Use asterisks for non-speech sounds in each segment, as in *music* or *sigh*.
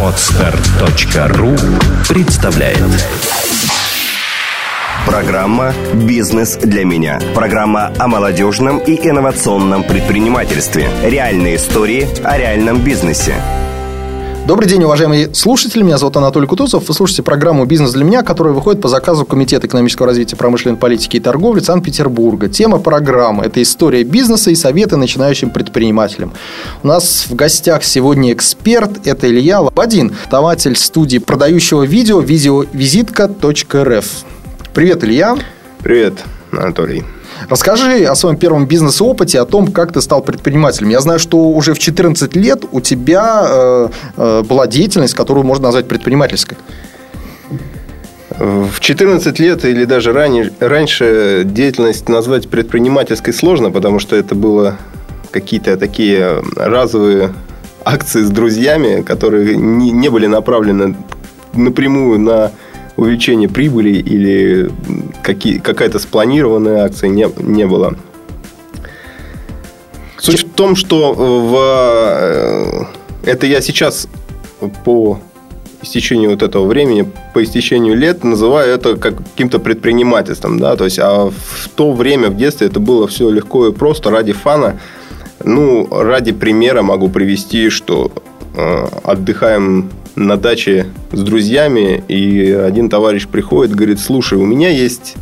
Отстар.ру представляет Программа «Бизнес для меня». Программа о молодежном и инновационном предпринимательстве. Реальные истории о реальном бизнесе. Добрый день, уважаемые слушатели. Меня зовут Анатолий Кутузов. Вы слушаете программу «Бизнес для меня», которая выходит по заказу Комитета экономического развития промышленной политики и торговли Санкт-Петербурга. Тема программы – это история бизнеса и советы начинающим предпринимателям. У нас в гостях сегодня эксперт. Это Илья Лободин, основатель студии продающего видео видеовизитка.рф. Привет, Илья. Привет, Анатолий. Расскажи о своем первом бизнес-опыте, о том, как ты стал предпринимателем. Я знаю, что уже в 14 лет у тебя э, э, была деятельность, которую можно назвать предпринимательской. В 14 лет или даже ранее, раньше деятельность назвать предпринимательской сложно, потому что это было какие-то такие разовые акции с друзьями, которые не, не были направлены напрямую на увеличение прибыли или какие, какая-то спланированная акция не, не было. Суть в том, что в, э, это я сейчас по истечению вот этого времени, по истечению лет называю это каким-то предпринимательством, да, то есть, а в то время, в детстве, это было все легко и просто, ради фана. Ну, ради примера могу привести, что э, отдыхаем на даче с друзьями, и один товарищ приходит, говорит, слушай, у меня есть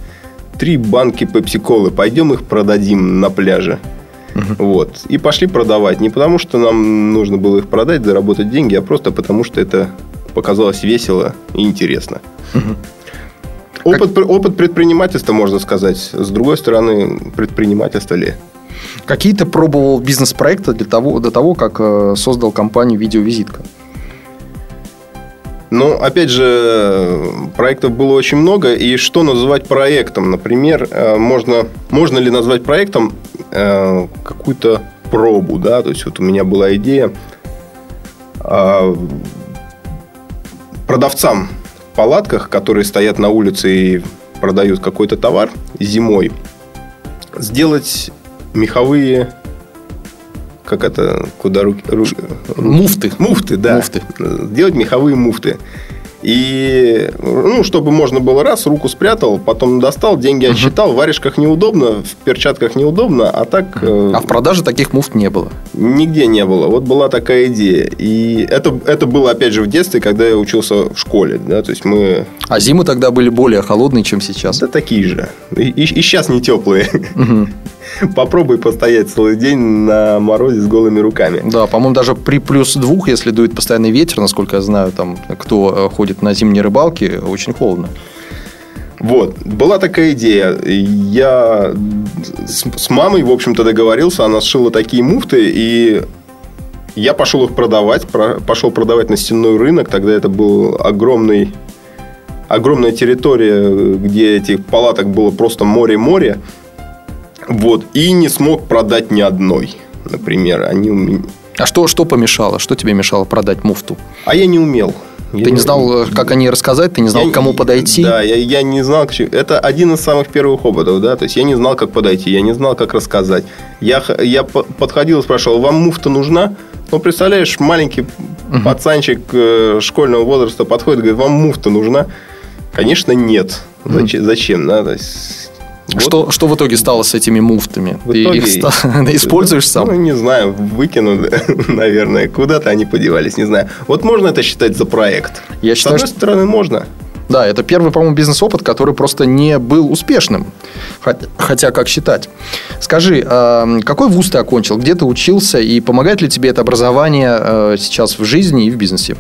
три банки пепси-колы, пойдем их продадим на пляже. Угу. Вот. И пошли продавать. Не потому, что нам нужно было их продать, заработать деньги, а просто потому, что это показалось весело и интересно. Угу. Опыт, как... опыт предпринимательства, можно сказать. С другой стороны, предпринимательство ли? Какие то пробовал бизнес-проекты для того, до того, как э, создал компанию «Видеовизитка»? Ну, опять же, проектов было очень много. И что называть проектом? Например, э, можно, можно ли назвать проектом э, какую-то пробу? Да? То есть, вот у меня была идея э, продавцам в палатках, которые стоят на улице и продают какой-то товар зимой, сделать меховые как это, куда руки... руки муфты. Муфты, да. Муфты. Делать меховые муфты. И, ну, чтобы можно было раз, руку спрятал, потом достал, деньги угу. отсчитал. В варежках неудобно, в перчатках неудобно, а так... Э, а в продаже таких муфт не было? Нигде не было. Вот была такая идея. И это, это было, опять же, в детстве, когда я учился в школе. Да? То есть мы... А зимы тогда были более холодные, чем сейчас? Да, такие же. И, и, и сейчас не теплые. Угу. *laughs* Попробуй постоять целый день на морозе с голыми руками. Да, по-моему, даже при плюс двух, если дует постоянный ветер, насколько я знаю, там, кто э, ходит на зимние рыбалки, очень холодно. Вот, была такая идея. Я с, с мамой, в общем-то, договорился, она сшила такие муфты, и я пошел их продавать, пошел продавать на стенной рынок, тогда это был огромный огромная территория, где этих палаток было просто море-море. Вот. И не смог продать ни одной. Например, они у меня... А что, что помешало? Что тебе мешало продать муфту? А я не умел. Я ты не знал, как о ней рассказать, ты не знал, я, к кому подойти? Да, я, я не знал, это один из самых первых опытов, да, то есть я не знал, как подойти, я не знал, как рассказать. Я, я подходил и спрашивал, вам муфта нужна? Ну, представляешь, маленький угу. пацанчик э, школьного возраста подходит и говорит, вам муфта нужна? Конечно, нет. Зачем? Зачем? Да? То есть, вот. Что, что в итоге стало с этими муфтами? В Ты их ста... *laughs* используешь сам? Ну, не знаю, выкину, *laughs* наверное. Куда-то они подевались, не знаю. Вот можно это считать за проект? Я считаю, с одной что... стороны, можно. Да, это первый, по-моему, бизнес-опыт, который просто не был успешным. Хотя, как считать. Скажи, а, какой вуз ты окончил? Где ты учился? И помогает ли тебе это образование э, сейчас в жизни и в бизнесе?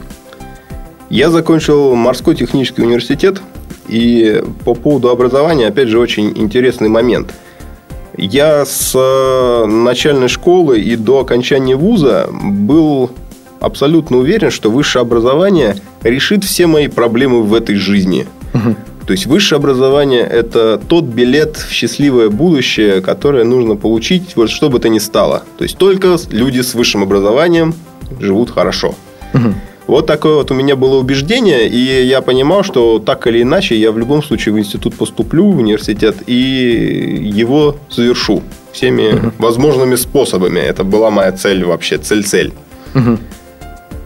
Я закончил морской технический университет и по поводу образования, опять же, очень интересный момент. Я с э, начальной школы и до окончания вуза был абсолютно уверен, что высшее образование решит все мои проблемы в этой жизни. Угу. То есть высшее образование – это тот билет в счастливое будущее, которое нужно получить, вот что бы то ни стало. То есть только люди с высшим образованием живут хорошо. Угу. Вот такое вот у меня было убеждение, и я понимал, что так или иначе я в любом случае в институт поступлю, в университет, и его завершу всеми угу. возможными способами. Это была моя цель вообще, цель-цель. Угу.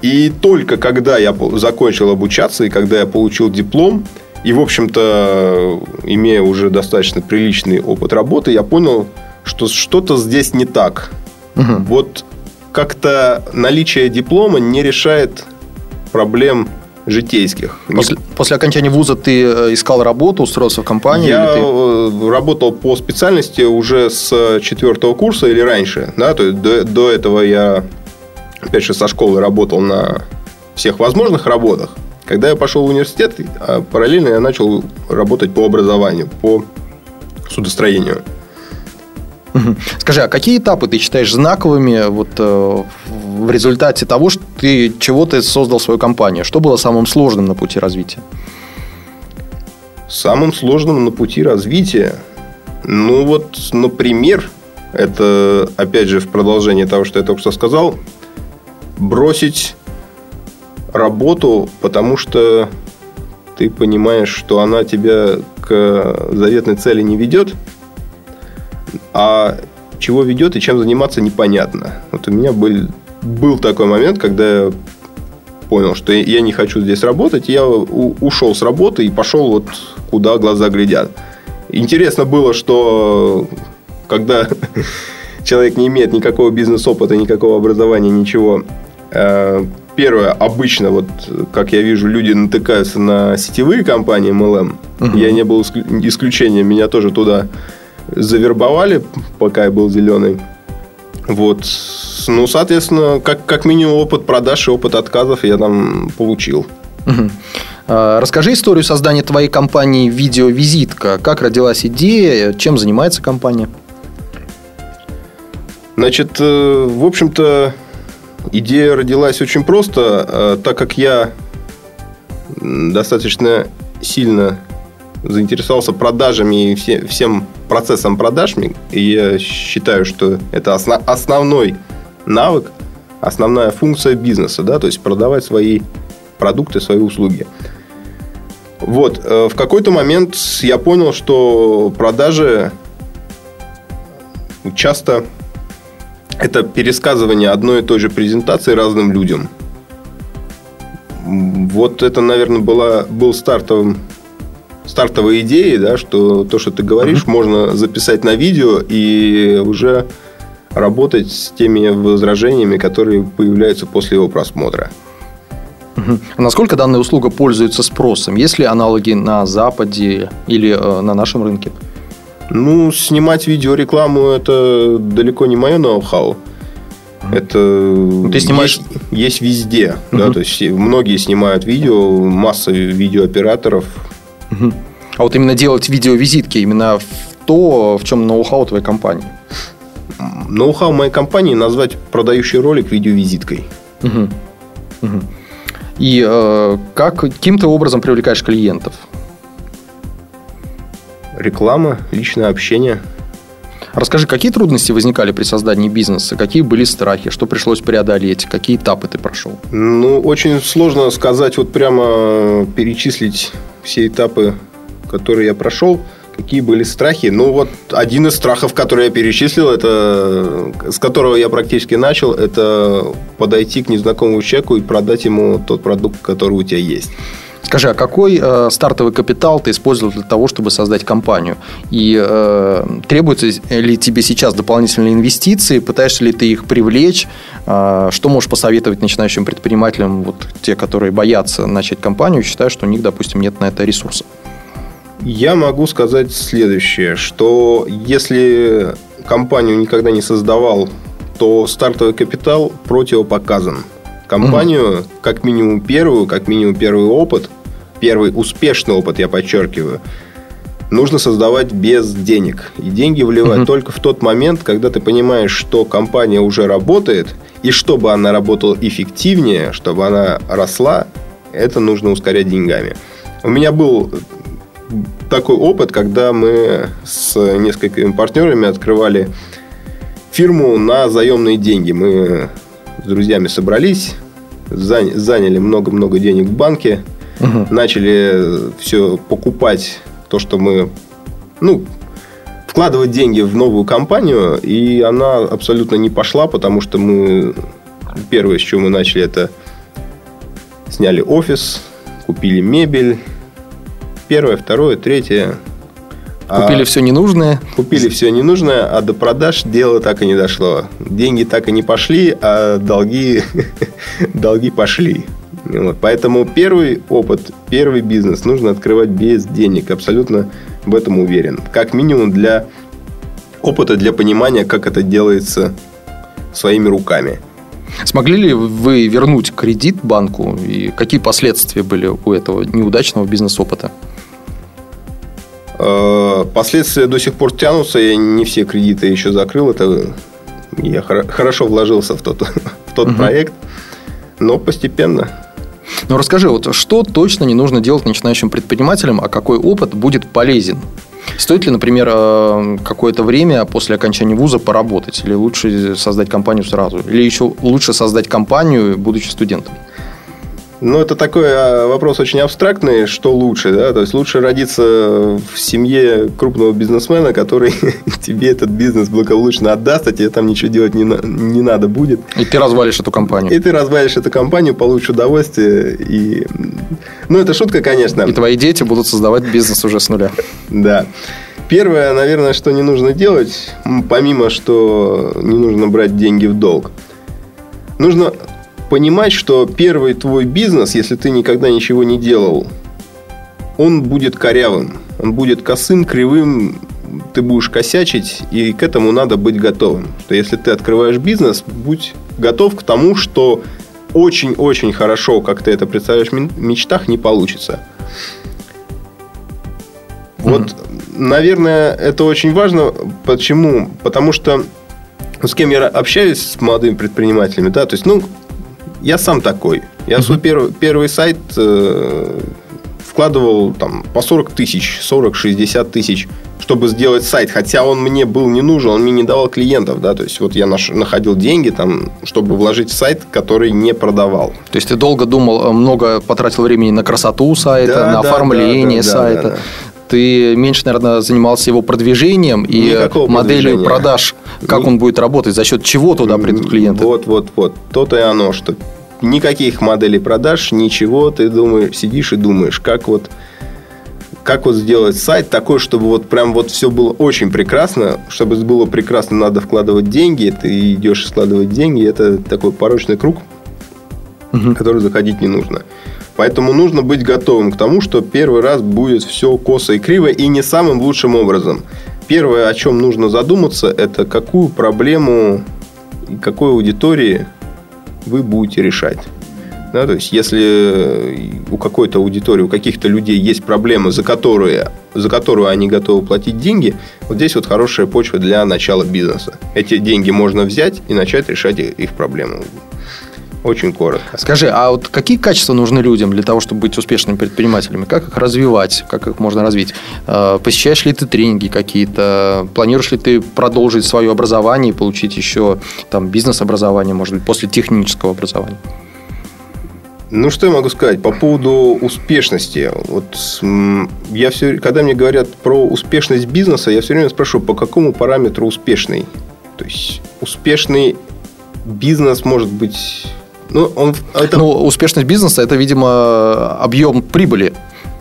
И только когда я закончил обучаться и когда я получил диплом, и, в общем-то, имея уже достаточно приличный опыт работы, я понял, что что-то здесь не так. Угу. Вот как-то наличие диплома не решает проблем житейских. После, после окончания вуза ты э, искал работу, устроился в компанию? Я ты... Э, работал по специальности уже с четвертого курса или раньше. Да? То есть до, до этого я, опять же, со школы работал на всех возможных работах. Когда я пошел в университет, а параллельно я начал работать по образованию, по судостроению. Скажи, а какие этапы ты считаешь знаковыми вот, э, в результате того, что ты, чего ты создал свою компанию? Что было самым сложным на пути развития? Самым сложным на пути развития? Ну, вот, например, это, опять же, в продолжение того, что я только что сказал, бросить работу, потому что ты понимаешь, что она тебя к заветной цели не ведет, а чего ведет и чем заниматься непонятно. Вот у меня был, был такой момент, когда я понял, что я не хочу здесь работать, я ушел с работы и пошел вот куда глаза глядят. Интересно было, что когда *laughs* человек не имеет никакого бизнес-опыта, никакого образования, ничего, э, первое, обычно, вот как я вижу, люди натыкаются на сетевые компании MLM. Угу. Я не был исключением, меня тоже туда завербовали, пока я был зеленый. Вот. Ну, соответственно, как, как минимум опыт продаж и опыт отказов я там получил. Угу. Расскажи историю создания твоей компании «Видеовизитка». Как родилась идея, чем занимается компания? Значит, э, в общем-то, Идея родилась очень просто, э, так как я достаточно сильно заинтересовался продажами и всем процессом продаж. И я считаю, что это основной навык, основная функция бизнеса, да, то есть продавать свои продукты, свои услуги. Вот, э, в какой-то момент я понял, что продажи часто это пересказывание одной и той же презентации разным людям. Вот это, наверное, была, был стартовым, стартовой идеей, да, что то, что ты говоришь, uh-huh. можно записать на видео и уже работать с теми возражениями, которые появляются после его просмотра. Угу. А насколько данная услуга пользуется спросом? Есть ли аналоги на Западе или э, на нашем рынке? Ну, снимать видеорекламу это далеко не мое ноу-хау. Это ну, ты снимаешь... есть, есть везде. Угу. Да, то есть многие снимают видео, масса видеооператоров. Угу. А вот именно делать видеовизитки, именно в то, в чем ноу-хау твоей компании. Ноу-хау моей компании назвать продающий ролик видеовизиткой. Угу. Угу. И э, как каким-то образом привлекаешь клиентов? реклама, личное общение. Расскажи, какие трудности возникали при создании бизнеса? Какие были страхи? Что пришлось преодолеть? Какие этапы ты прошел? Ну, очень сложно сказать, вот прямо перечислить все этапы, которые я прошел. Какие были страхи? Ну, вот один из страхов, который я перечислил, это с которого я практически начал, это подойти к незнакомому человеку и продать ему тот продукт, который у тебя есть. Скажи, а какой э, стартовый капитал ты использовал для того, чтобы создать компанию? И э, требуются ли тебе сейчас дополнительные инвестиции? Пытаешься ли ты их привлечь? Э, что можешь посоветовать начинающим предпринимателям, вот те, которые боятся начать компанию, считают, что у них, допустим, нет на это ресурса? Я могу сказать следующее, что если компанию никогда не создавал, то стартовый капитал противопоказан компанию, угу. как минимум первую, как минимум первый опыт, первый успешный опыт, я подчеркиваю, нужно создавать без денег. И деньги вливать угу. только в тот момент, когда ты понимаешь, что компания уже работает, и чтобы она работала эффективнее, чтобы она росла, это нужно ускорять деньгами. У меня был такой опыт, когда мы с несколькими партнерами открывали фирму на заемные деньги. Мы с друзьями собрались, заняли много-много денег в банке, угу. начали все покупать, то, что мы, ну, вкладывать деньги в новую компанию, и она абсолютно не пошла, потому что мы, первое, с чего мы начали, это сняли офис, купили мебель. Первое, второе, третье. Купили а, все ненужное. Купили все ненужное, а до продаж дело так и не дошло. Деньги так и не пошли, а долги, *laughs* долги пошли. Вот. Поэтому первый опыт, первый бизнес нужно открывать без денег. Абсолютно в этом уверен. Как минимум для опыта, для понимания, как это делается своими руками. Смогли ли вы вернуть кредит банку и какие последствия были у этого неудачного бизнес-опыта? Э, последствия до сих пор тянутся. Я не все кредиты еще закрыл. Это я хорошо вложился в тот, *laughs* в тот угу. проект, но постепенно. Ну, расскажи, вот что точно не нужно делать начинающим предпринимателям, а какой опыт будет полезен? Стоит ли, например, э, какое-то время после окончания вуза поработать? Или лучше создать компанию сразу? Или еще лучше создать компанию, будучи студентом? Ну, это такой а, вопрос очень абстрактный, что лучше, да, то есть лучше родиться в семье крупного бизнесмена, который *laughs* тебе этот бизнес благополучно отдаст, а тебе там ничего делать не, не надо будет. И ты развалишь эту компанию. И ты развалишь эту компанию, получишь удовольствие. И... Ну, это шутка, конечно. И твои дети будут создавать бизнес уже с нуля. Да. Первое, наверное, что не нужно делать, помимо что не нужно брать деньги в долг, нужно понимать, что первый твой бизнес, если ты никогда ничего не делал, он будет корявым, он будет косым, кривым, ты будешь косячить, и к этому надо быть готовым. Что если ты открываешь бизнес, будь готов к тому, что очень-очень хорошо, как ты это представляешь в мечтах, не получится. Вот, mm-hmm. наверное, это очень важно. Почему? Потому что ну, с кем я общаюсь с молодыми предпринимателями, да, то есть, ну, я сам такой. Я свой первый, первый сайт э, вкладывал там по 40 тысяч, 40-60 тысяч, чтобы сделать сайт. Хотя он мне был не нужен, он мне не давал клиентов, да, то есть вот я наш, находил деньги там, чтобы вложить в сайт, который не продавал. То есть ты долго думал, э, много потратил времени на красоту сайта, да, на да, оформление да, да, сайта. Да, да, да ты меньше, наверное, занимался его продвижением и Никакого моделью продаж, как Ни... он будет работать, за счет чего туда придут клиенты. Вот, вот, вот. То-то и оно, что никаких моделей продаж, ничего. Ты думаешь, сидишь и думаешь, как вот как вот сделать сайт такой, чтобы вот прям вот все было очень прекрасно. Чтобы было прекрасно, надо вкладывать деньги. Ты идешь складывать деньги. Это такой порочный круг, угу. который заходить не нужно. Поэтому нужно быть готовым к тому, что первый раз будет все косо и криво, и не самым лучшим образом. Первое, о чем нужно задуматься, это какую проблему и какой аудитории вы будете решать. Да, то есть, если у какой-то аудитории, у каких-то людей есть проблемы, за, которые, за которую они готовы платить деньги, вот здесь вот хорошая почва для начала бизнеса. Эти деньги можно взять и начать решать их проблемы. Очень коротко. Скажи, а вот какие качества нужны людям для того, чтобы быть успешными предпринимателями? Как их развивать? Как их можно развить? Э, посещаешь ли ты тренинги какие-то? Планируешь ли ты продолжить свое образование и получить еще там бизнес-образование, может быть, после технического образования? Ну, что я могу сказать по поводу успешности? Вот я все, когда мне говорят про успешность бизнеса, я все время спрашиваю, по какому параметру успешный? То есть успешный бизнес может быть ну, он, это... ну, успешность бизнеса – это, видимо, объем прибыли.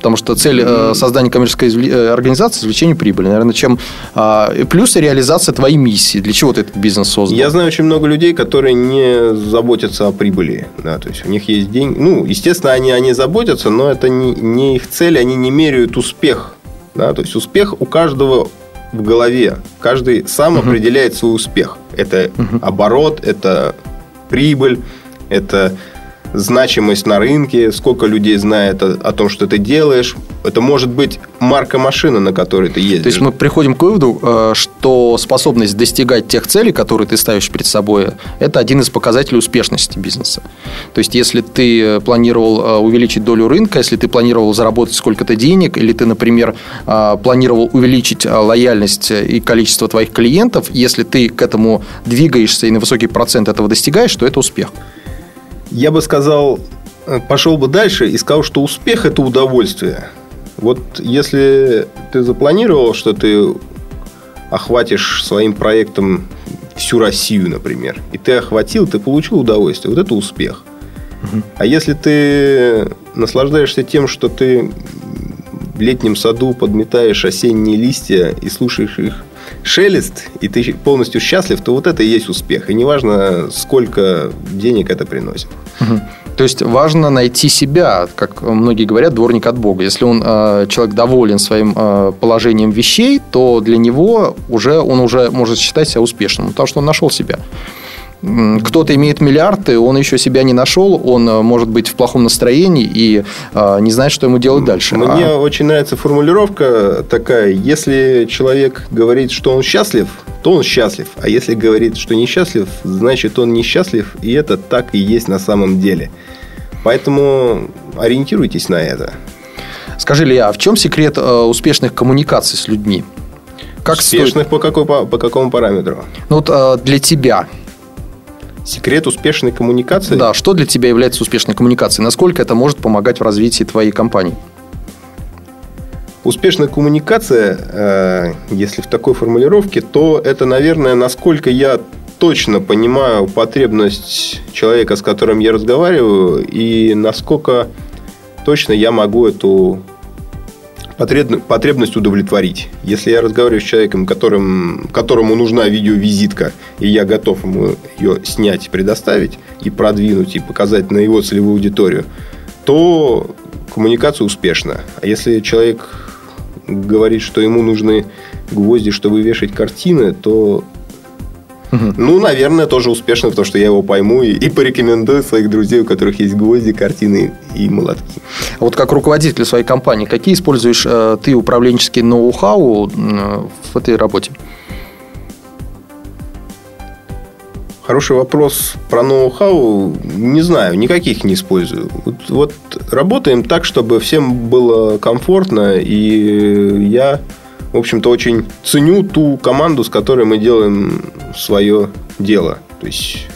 Потому что цель mm-hmm. создания коммерческой э, организации – извлечение прибыли. Наверное, чем а, плюс реализация твоей миссии. Для чего ты этот бизнес создал? Я знаю очень много людей, которые не заботятся о прибыли. Да, то есть, у них есть деньги. Ну, естественно, они, они заботятся, но это не, не их цель, они не меряют успех. Да, то есть, успех у каждого в голове. Каждый сам uh-huh. определяет свой успех. Это uh-huh. оборот, это прибыль, это значимость на рынке, сколько людей знает о, о том, что ты делаешь. Это может быть марка машины, на которой ты ездишь. То есть мы приходим к выводу, э, что способность достигать тех целей, которые ты ставишь перед собой, это один из показателей успешности бизнеса. То есть если ты планировал э, увеличить долю рынка, если ты планировал заработать сколько-то денег, или ты, например, э, планировал увеличить лояльность и количество твоих клиентов, если ты к этому двигаешься и на высокий процент этого достигаешь, то это успех. Я бы сказал, э, пошел бы дальше и сказал, что успех – это удовольствие. Вот если ты запланировал, что ты охватишь своим проектом всю Россию, например, и ты охватил, ты получил удовольствие, вот это успех. А если ты наслаждаешься тем, что ты в летнем саду подметаешь осенние листья и слушаешь их шелест, и ты полностью счастлив, то вот это и есть успех. И неважно, сколько денег это приносит. То есть важно найти себя, как многие говорят, дворник от Бога. Если он э, человек доволен своим э, положением вещей, то для него уже он уже может считать себя успешным, потому что он нашел себя кто-то имеет миллиарды, он еще себя не нашел, он э, может быть в плохом настроении и э, не знает, что ему делать дальше. Мне а... очень нравится формулировка такая: если человек говорит, что он счастлив, то он счастлив, а если говорит, что несчастлив, значит он несчастлив, и это так и есть на самом деле. Поэтому ориентируйтесь на это. Скажи, Илья, а в чем секрет э, успешных коммуникаций с людьми? Как успешных стоит... по, какой, по, по какому параметру? Ну вот э, для тебя Секрет успешной коммуникации? Да, что для тебя является успешной коммуникацией? Насколько это может помогать в развитии твоей компании? Успешная коммуникация, э, если в такой формулировке, то это, наверное, насколько я точно понимаю потребность человека, с которым я разговариваю, и насколько точно я могу эту потребность удовлетворить. Если я разговариваю с человеком, которым, которому нужна видеовизитка, и я готов ему ее снять, предоставить и продвинуть, и показать на его целевую аудиторию, то коммуникация успешна. А если человек говорит, что ему нужны гвозди, чтобы вешать картины, то ну, наверное, тоже успешно, потому что я его пойму и, и порекомендую своих друзей, у которых есть гвозди, картины и молотки. А вот как руководитель своей компании, какие используешь э, ты управленческие ноу-хау э, в этой работе? Хороший вопрос про ноу-хау. Не знаю, никаких не использую. Вот, вот работаем так, чтобы всем было комфортно, и я в общем-то, очень ценю ту команду, с которой мы делаем свое дело. То есть,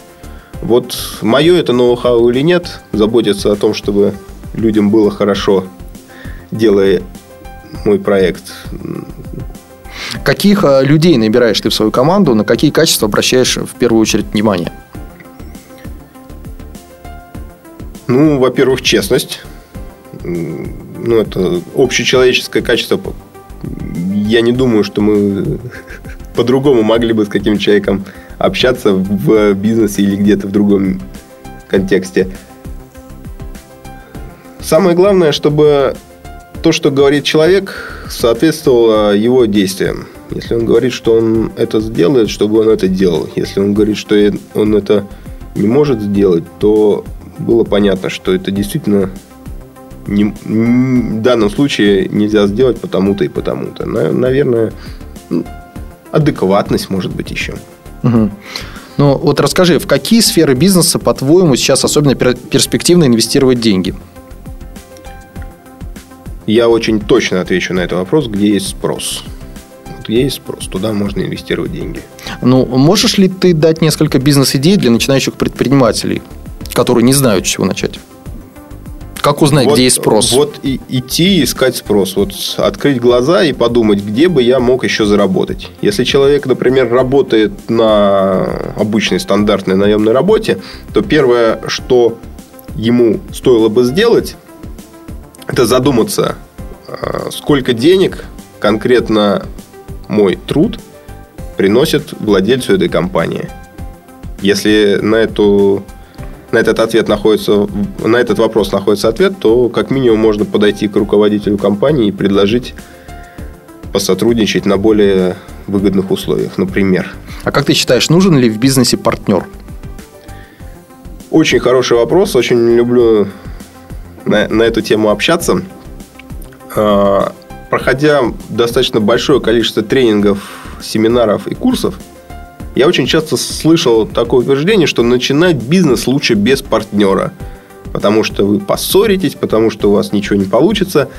вот мое это ноу-хау или нет, заботиться о том, чтобы людям было хорошо, делая мой проект. Каких э, людей набираешь ты в свою команду, на какие качества обращаешь в первую очередь внимание? Ну, во-первых, честность. Ну, это общечеловеческое качество, я не думаю, что мы *laughs* по-другому могли бы с каким человеком общаться в бизнесе или где-то в другом контексте. Самое главное, чтобы то, что говорит человек, соответствовало его действиям. Если он говорит, что он это сделает, чтобы он это делал. Если он говорит, что он это не может сделать, то было понятно, что это действительно не, в данном случае нельзя сделать потому-то и потому-то. Наверное, адекватность может быть еще. Угу. Ну, вот расскажи, в какие сферы бизнеса, по-твоему, сейчас особенно перспективно инвестировать деньги? Я очень точно отвечу на этот вопрос, где есть спрос. Вот где есть спрос, туда можно инвестировать деньги. Ну, можешь ли ты дать несколько бизнес-идей для начинающих предпринимателей, которые не знают, с чего начать? Как узнать, вот, где есть спрос? Вот и, идти искать спрос. Вот открыть глаза и подумать, где бы я мог еще заработать. Если человек, например, работает на обычной стандартной наемной работе, то первое, что ему стоило бы сделать, это задуматься, а, сколько денег конкретно мой труд приносит владельцу этой компании. Если на эту на этот ответ находится, на этот вопрос находится ответ, то как минимум можно подойти к руководителю компании и предложить посотрудничать на более выгодных условиях, например. А как ты считаешь, нужен ли в бизнесе партнер? Очень хороший вопрос, очень люблю на, на эту тему общаться. А, проходя достаточно большое количество тренингов, семинаров и курсов, я очень часто слышал такое утверждение, что начинать бизнес лучше без партнера. Потому что вы поссоритесь, потому что у вас ничего не получится.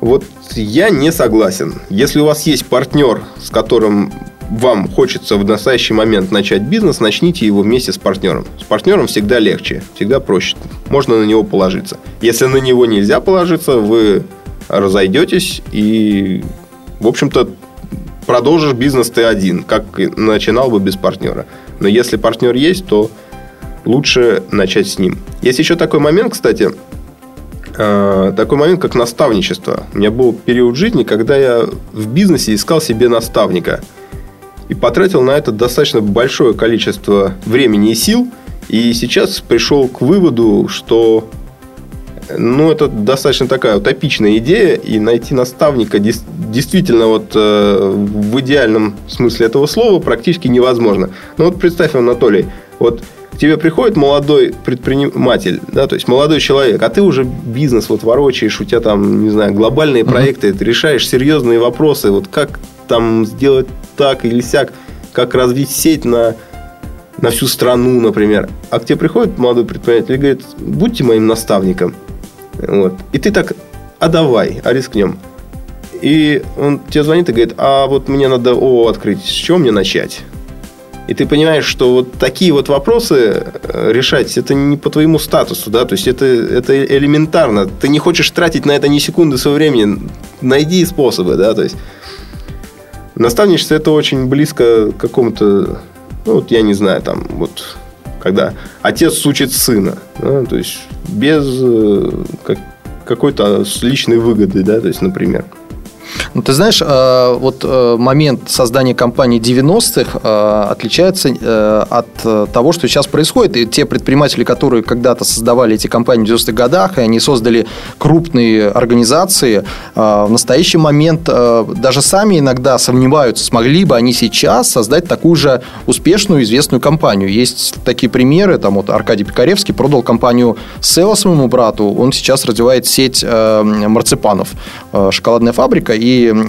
Вот я не согласен. Если у вас есть партнер, с которым вам хочется в настоящий момент начать бизнес, начните его вместе с партнером. С партнером всегда легче, всегда проще. Можно на него положиться. Если на него нельзя положиться, вы разойдетесь и, в общем-то, продолжишь бизнес ты один, как начинал бы без партнера. Но если партнер есть, то лучше начать с ним. Есть еще такой момент, кстати, э, такой момент, как наставничество. У меня был период жизни, когда я в бизнесе искал себе наставника. И потратил на это достаточно большое количество времени и сил. И сейчас пришел к выводу, что ну, это достаточно такая утопичная идея, и найти наставника действительно вот э, в идеальном смысле этого слова практически невозможно. Ну, вот представь, Анатолий, вот к тебе приходит молодой предприниматель, да, то есть молодой человек, а ты уже бизнес вот ворочаешь, у тебя там, не знаю, глобальные mm-hmm. проекты, ты решаешь серьезные вопросы, вот как там сделать так или сяк, как развить сеть на, на всю страну, например. А к тебе приходит молодой предприниматель и говорит, будьте моим наставником. Вот. И ты так, а давай, а рискнем. И он тебе звонит и говорит, а вот мне надо ООО открыть, с чего мне начать? И ты понимаешь, что вот такие вот вопросы э, решать, это не по твоему статусу, да, то есть это, это элементарно. Ты не хочешь тратить на это ни секунды своего времени. Найди способы, да, то есть наставничество это очень близко к какому-то, ну, вот я не знаю, там, вот когда отец учит сына, да, то есть без э, как, какой-то личной выгоды, да, то есть, например. Ну, ты знаешь, э, вот э, момент создания компании 90-х э, отличается от того, что сейчас происходит. И те предприниматели, которые когда-то создавали эти компании в 90-х годах, и они создали крупные организации, в настоящий момент даже сами иногда сомневаются, смогли бы они сейчас создать такую же успешную, известную компанию. Есть такие примеры, там вот Аркадий Пикаревский продал компанию Сео своему брату, он сейчас развивает сеть марципанов, шоколадная фабрика, и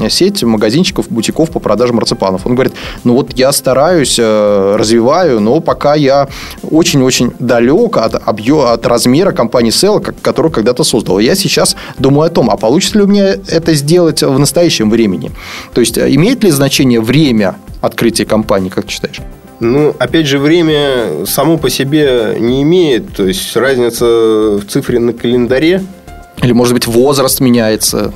сеть магазинчиков, бутиков по продаже марципанов. Он говорит, ну вот я стараюсь, э, развиваю, но пока я очень-очень далек от, объема, от размера компании Sell, которую когда-то создал. Я сейчас думаю о том, а получится ли у меня это сделать в настоящем времени? То есть, э, имеет ли значение время открытия компании, как ты считаешь? Ну, опять же, время само по себе не имеет. То есть, разница в цифре на календаре. Или, может быть, возраст меняется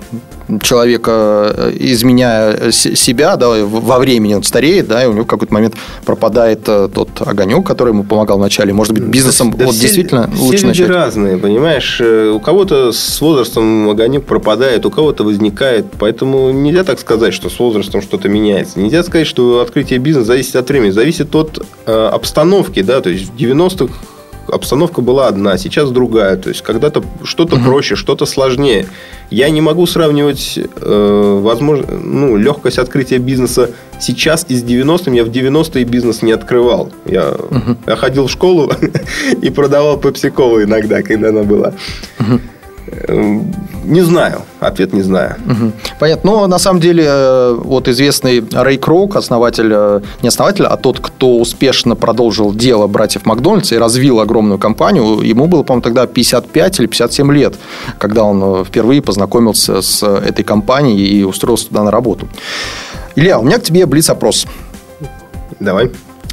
человека, э, изменяя себя да, во времени, он стареет, да, и у него в какой-то момент пропадает э, тот огонек, который ему помогал вначале. Может быть, бизнесом да, вот все, действительно все лучше люди начать. разные, понимаешь? Э, у кого-то с возрастом огонек пропадает, у кого-то возникает. Поэтому нельзя так сказать, что с возрастом что-то меняется. Нельзя сказать, что открытие бизнеса зависит от времени. Зависит от э, обстановки, да, то есть в 90-х обстановка была одна, сейчас другая. То есть, когда-то что-то угу. проще, что-то сложнее. Я не могу сравнивать, э, возможно, ну, легкость открытия бизнеса сейчас и с 90-м. Я в 90-е бизнес не открывал. Я, угу. я ходил в школу *laughs* и продавал пепсикову иногда, когда она была. Угу. Не знаю. Ответ не знаю. Угу. Понятно. Но на самом деле э, вот известный Рэй Кроук, основатель, э, не основатель, а тот, кто успешно продолжил дело братьев Макдональдса и развил огромную компанию, ему было, по-моему, тогда 55 или 57 лет, когда он э, впервые познакомился с этой компанией и устроился туда на работу. Илья, у меня к тебе блиц-опрос. Давай.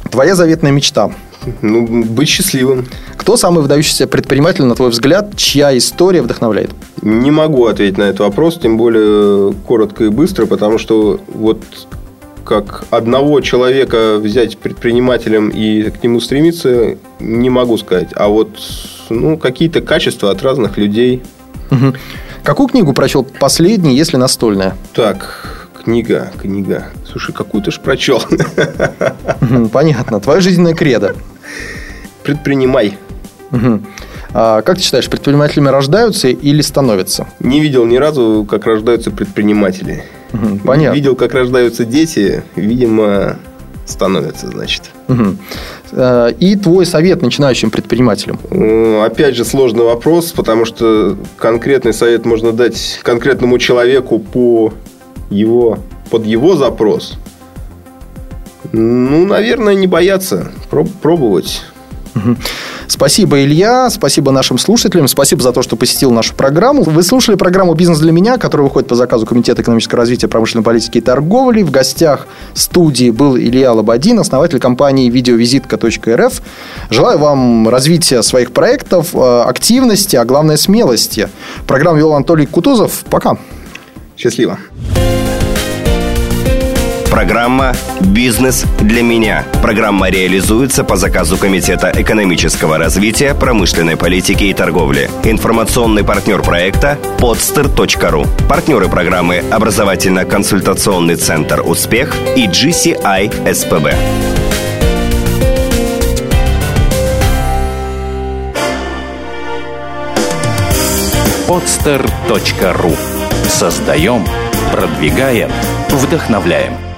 Твоя заветная мечта – ну, быть счастливым. Кто самый выдающийся предприниматель, на твой взгляд, чья история вдохновляет? Не могу ответить на этот вопрос, тем более коротко и быстро, потому что вот как одного человека взять предпринимателем и к нему стремиться, не могу сказать. А вот ну, какие-то качества от разных людей. Угу. Какую книгу прочел последний, если настольная? Так, книга, книга. Слушай, какую ты ж прочел? Понятно. Твое жизненное кредо. Предпринимай. А как ты считаешь, предпринимателями рождаются или становятся? Не видел ни разу, как рождаются предприниматели. Понятно. Видел, как рождаются дети, видимо, становятся, значит. И твой совет начинающим предпринимателям? Опять же, сложный вопрос, потому что конкретный совет можно дать конкретному человеку по его, под его запрос. Ну, наверное, не бояться, пробовать. Спасибо, Илья. Спасибо нашим слушателям. Спасибо за то, что посетил нашу программу. Вы слушали программу «Бизнес для меня», которая выходит по заказу Комитета экономического развития, промышленной политики и торговли. В гостях студии был Илья Лободин, основатель компании видеовизитка.рф. Желаю вам развития своих проектов, э, активности, а главное смелости. Программу вел Анатолий Кутузов. Пока. Счастливо. Программа «Бизнес для меня». Программа реализуется по заказу Комитета экономического развития, промышленной политики и торговли. Информационный партнер проекта – podster.ru. Партнеры программы «Образовательно-консультационный центр «Успех» и GCI СПБ. podster.ru Создаем, продвигаем, вдохновляем –